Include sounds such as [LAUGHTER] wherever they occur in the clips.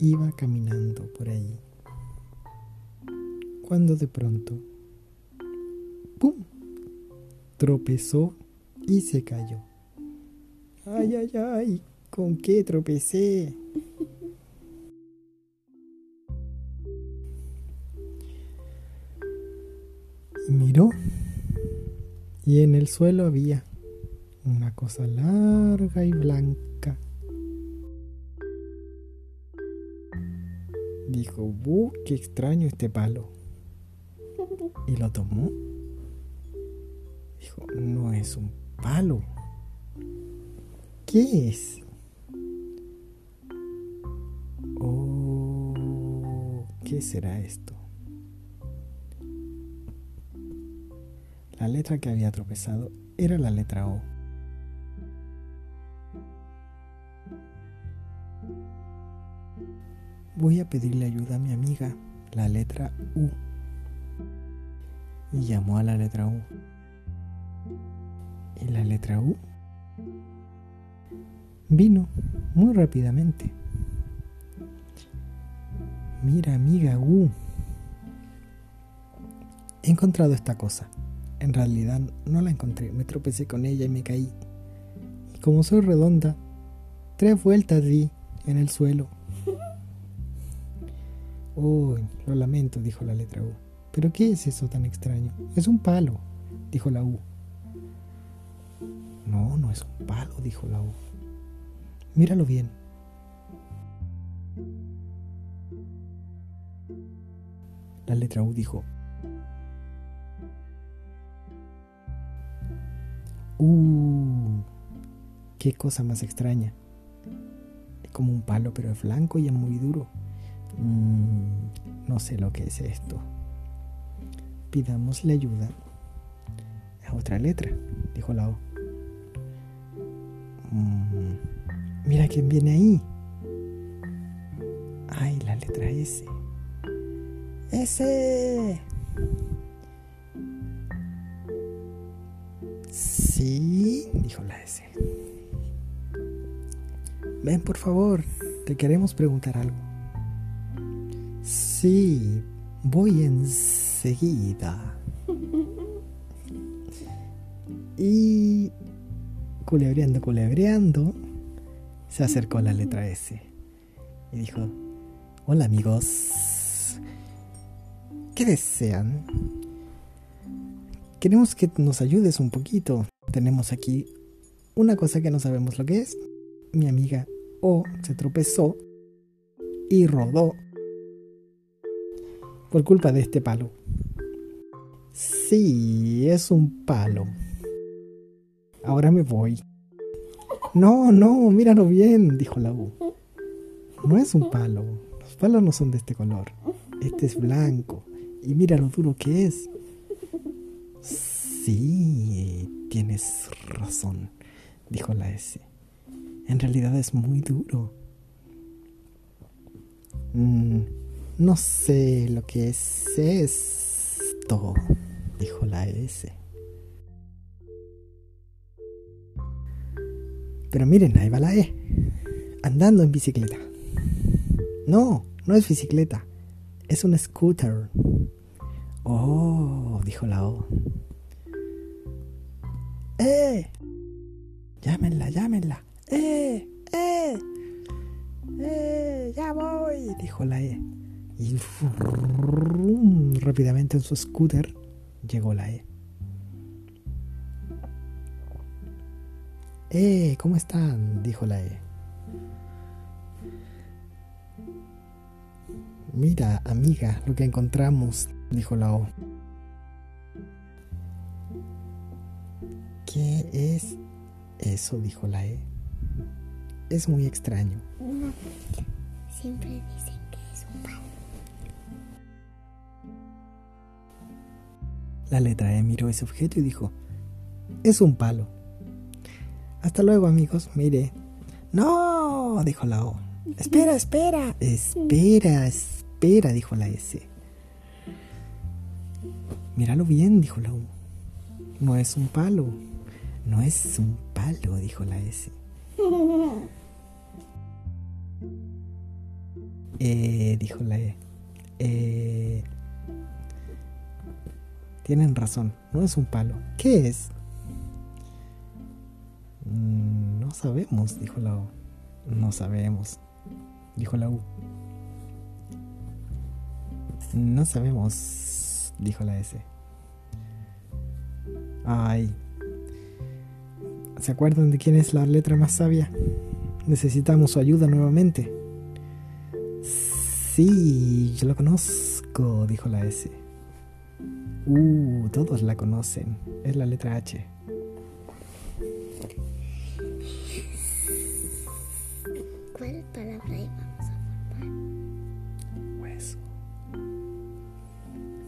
iba caminando por ahí. Cuando de pronto, ¡pum! tropezó y se cayó. ¡Ay, ay, ay! ¿Con qué tropecé? miró y en el suelo había una cosa larga y blanca. Dijo, ¡buh! ¡Qué extraño este palo! Y lo tomó. Dijo, no es un palo. ¿Qué es? Oh, ¿qué será esto? La letra que había tropezado era la letra O. Voy a pedirle ayuda a mi amiga, la letra U. Y llamó a la letra U. Y la letra U vino muy rápidamente. Mira, amiga U. He encontrado esta cosa. En realidad no la encontré, me tropecé con ella y me caí. Y como soy redonda, tres vueltas di en el suelo. Lo lamento, dijo la letra U. ¿Pero qué es eso tan extraño? Es un palo, dijo la U. No, no es un palo, dijo la U. Míralo bien. La letra U dijo, ¡Uh! ¡Qué cosa más extraña! Es como un palo, pero es blanco y es muy duro. Mm, no sé lo que es esto. Pidámosle ayuda a otra letra, dijo la O. Mm, mira quién viene ahí. Ay, la letra S. S. Sí, dijo la S. Ven, por favor, te queremos preguntar algo. Sí, voy enseguida. [LAUGHS] Y culebreando, culebreando, se acercó a la letra S y dijo, hola amigos, ¿qué desean? Queremos que nos ayudes un poquito. Tenemos aquí una cosa que no sabemos lo que es. Mi amiga O se tropezó y rodó por culpa de este palo. Sí, es un palo. Ahora me voy. No, no, míralo bien, dijo la U. No es un palo. Los palos no son de este color. Este es blanco. Y mira lo duro que es. Sí, tienes razón, dijo la S. En realidad es muy duro. Mm, no sé lo que es esto, dijo la S. Pero miren, ahí va la E, andando en bicicleta. No, no es bicicleta, es un scooter. Oh, dijo la O. ¡Eh! Llámenla, llámenla. ¡Eh! ¡Eh! ¡Eh! ¡Ya voy! dijo la E. Y rápidamente en su scooter llegó la E. ¡Eh! ¿Cómo están? dijo la E. Mira, amiga, lo que encontramos, dijo la O. ¿Qué es eso? dijo la E. Es muy extraño. siempre dicen La letra E miró ese objeto y dijo, es un palo. Hasta luego amigos, mire. No, dijo la O. Espera, espera. Espera, espera, dijo la S. Míralo bien, dijo la U. No es un palo. No es un palo, dijo la S. [LAUGHS] Eh, dijo la E. Eh, tienen razón, no es un palo. ¿Qué es? Mm, no sabemos, dijo la O. No sabemos, dijo la U. No sabemos, dijo la S. Ay. ¿Se acuerdan de quién es la letra más sabia? Necesitamos su ayuda nuevamente. Sí, yo lo conozco, dijo la S. Uh, todos la conocen. Es la letra H. ¿Cuál palabra íbamos a formar? Hueso.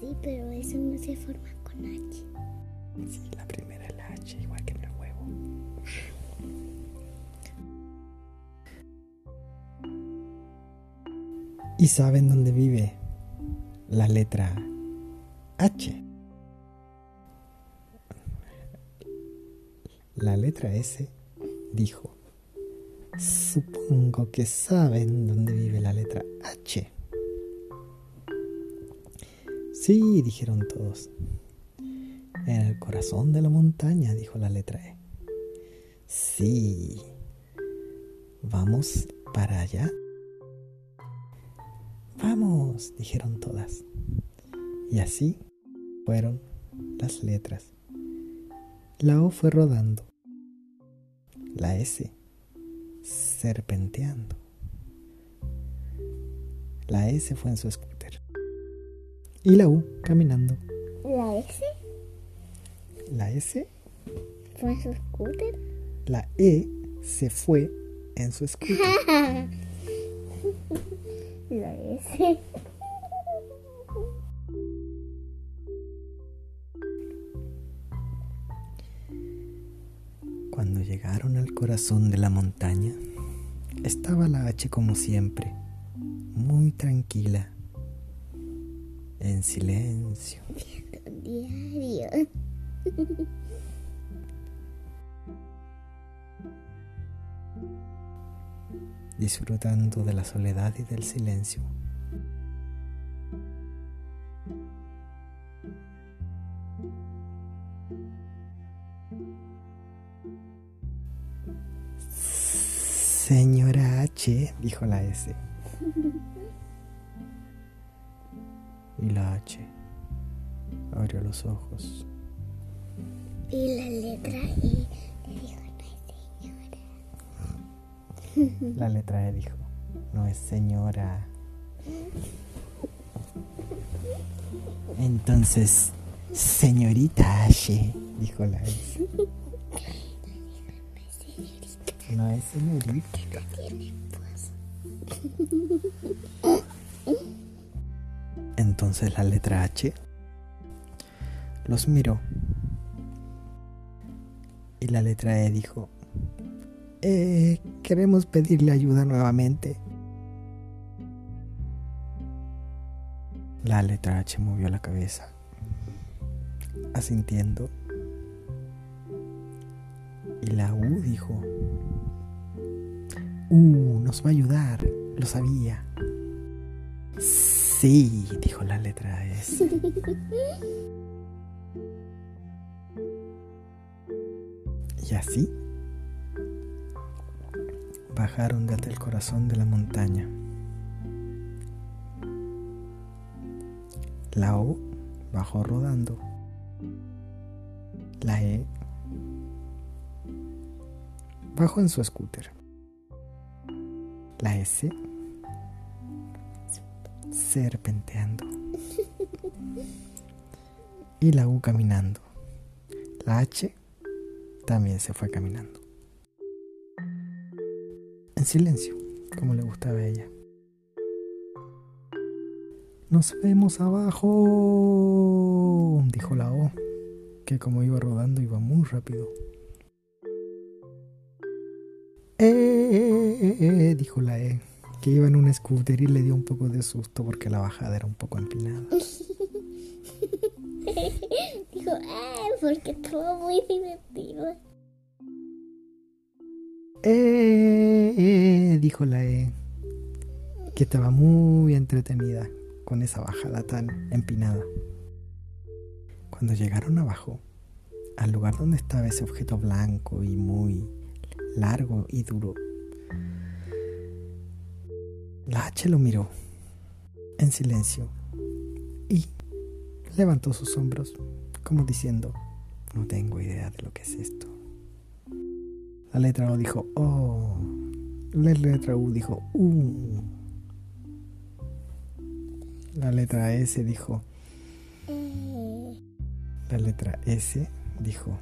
Sí, pero eso no se forma con H. Sí, la primera es la H, igual que en el huevo. ¿Y saben dónde vive la letra H? La letra S dijo, supongo que saben dónde vive la letra H. Sí, dijeron todos. En el corazón de la montaña, dijo la letra E. Sí. ¿Vamos para allá? Vamos, dijeron todas. Y así fueron las letras. La O fue rodando. La S serpenteando. La S fue en su scooter. Y la U caminando. ¿La S La S, fue su scooter? la E se fue en su scooter. [LAUGHS] La S. llegaron al corazón de la montaña, estaba la H como siempre, muy tranquila, en silencio. Diario. [LAUGHS] disfrutando de la soledad y del silencio. Señora H, dijo la S. Y la H abrió los ojos. Y la letra I le dijo, no es señora. La letra E dijo, no es señora. Entonces, señorita H, dijo la S. Tiene pues. Entonces la letra H los miró. Y la letra E dijo, eh, queremos pedirle ayuda nuevamente. La letra H movió la cabeza, asintiendo. Y la U dijo, Uh, nos va a ayudar, lo sabía. Sí, dijo la letra S. [LAUGHS] Y así bajaron desde el corazón de la montaña. La O bajó rodando. La E bajó en su scooter. La S serpenteando. Y la U caminando. La H también se fue caminando. En silencio, como le gustaba a ella. Nos vemos abajo, dijo la O, que como iba rodando iba muy rápido. Eh, dijo la E, que iba en un scooter y le dio un poco de susto porque la bajada era un poco empinada. [LAUGHS] Dijo, ah, porque estuvo muy divertido. ¡Eh! eh", dijo la E, que estaba muy entretenida con esa bajada tan empinada. Cuando llegaron abajo, al lugar donde estaba ese objeto blanco y muy largo y duro, la H lo miró en silencio y levantó sus hombros como diciendo, no tengo idea de lo que es esto. La letra O dijo, oh. La letra U dijo, uh. La letra S dijo, la letra S dijo,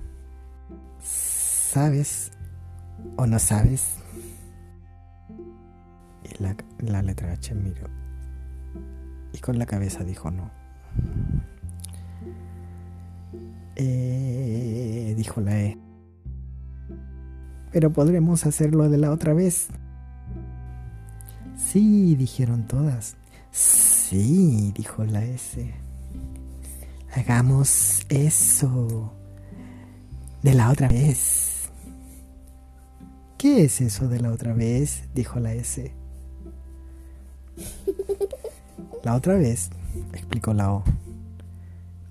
¿sabes o no sabes? La, la letra H miró y con la cabeza dijo no. Eh, dijo la E. Pero podremos hacerlo de la otra vez. Sí, dijeron todas. Sí, dijo la S. Hagamos eso. De la otra vez. ¿Qué es eso de la otra vez? dijo la S. La otra vez, explicó la O.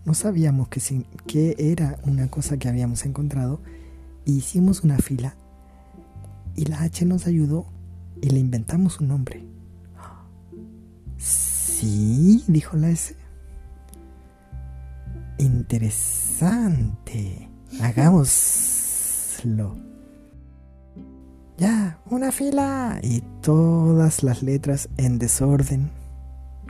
No sabíamos que, que era una cosa que habíamos encontrado y hicimos una fila y la H nos ayudó y le inventamos un nombre. Sí, dijo la S. Interesante. Hagámoslo. Ya, una fila. Y todas las letras en desorden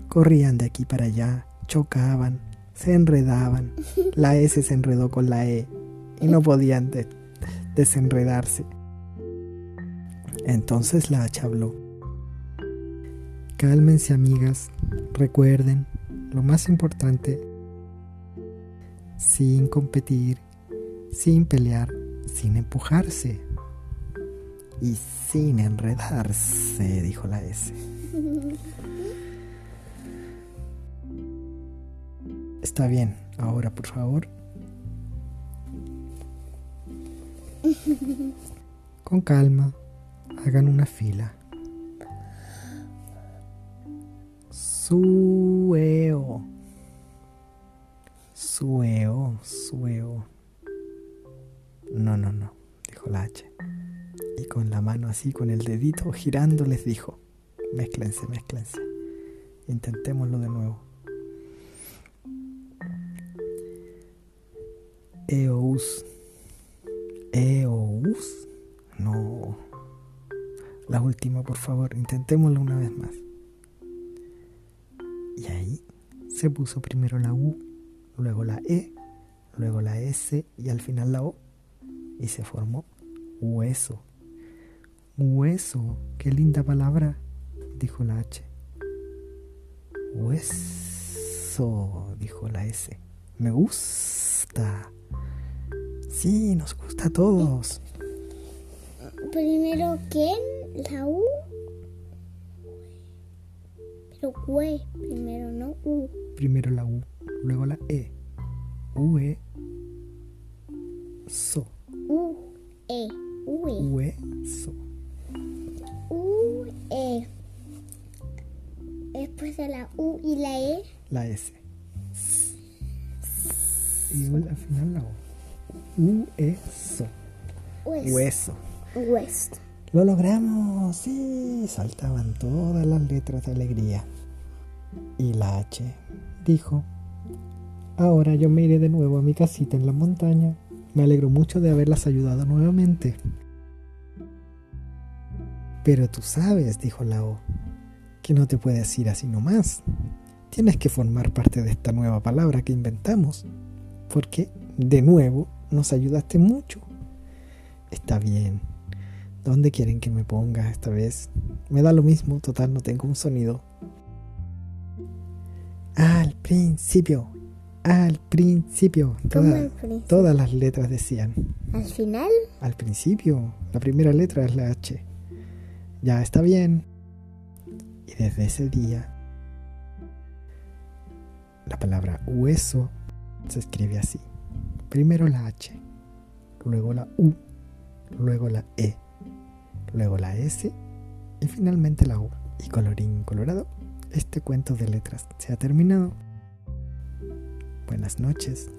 corrían de aquí para allá, chocaban, se enredaban. [LAUGHS] La S se enredó con la E y no podían desenredarse. Entonces la H habló. Cálmense amigas, recuerden lo más importante, sin competir, sin pelear, sin empujarse y sin enredarse, dijo la S. Está bien, ahora por favor. Con calma, hagan una fila. Sueo. Sueo, sueo. No, no, no, dijo la H. Y con la mano así, con el dedito girando, les dijo, mézclense, mézclense. Intentémoslo de nuevo. Eous. Eous. No. La última, por favor, intentémoslo una vez más. Y ahí se puso primero la U, luego la E, luego la S y al final la O. Y se formó hueso. Hueso, qué linda palabra, dijo la H. Hueso, dijo la S. Me gusta. Sí, nos gusta a todos. Primero, ¿qué? La U. Pero U, primero, no U. Primero la U, luego la E. U, E. So. U, E. U, E. U, E, so. U, E. Después de la U y la E. La S. Y al final la O. Hueso. Hueso. Hueso. Lo logramos. Sí, saltaban todas las letras de alegría. Y la H dijo, ahora yo me iré de nuevo a mi casita en la montaña. Me alegro mucho de haberlas ayudado nuevamente. Pero tú sabes, dijo la O, que no te puedes ir así nomás. Tienes que formar parte de esta nueva palabra que inventamos. Porque, de nuevo, nos ayudaste mucho. Está bien. ¿Dónde quieren que me ponga esta vez? Me da lo mismo, total, no tengo un sonido. Al principio, al principio. Todas las letras decían. ¿Al final? Al principio. La primera letra es la H. Ya está bien. Y desde ese día, la palabra hueso se escribe así. Primero la H, luego la U, luego la E, luego la S y finalmente la U. Y colorín colorado, este cuento de letras se ha terminado. Buenas noches.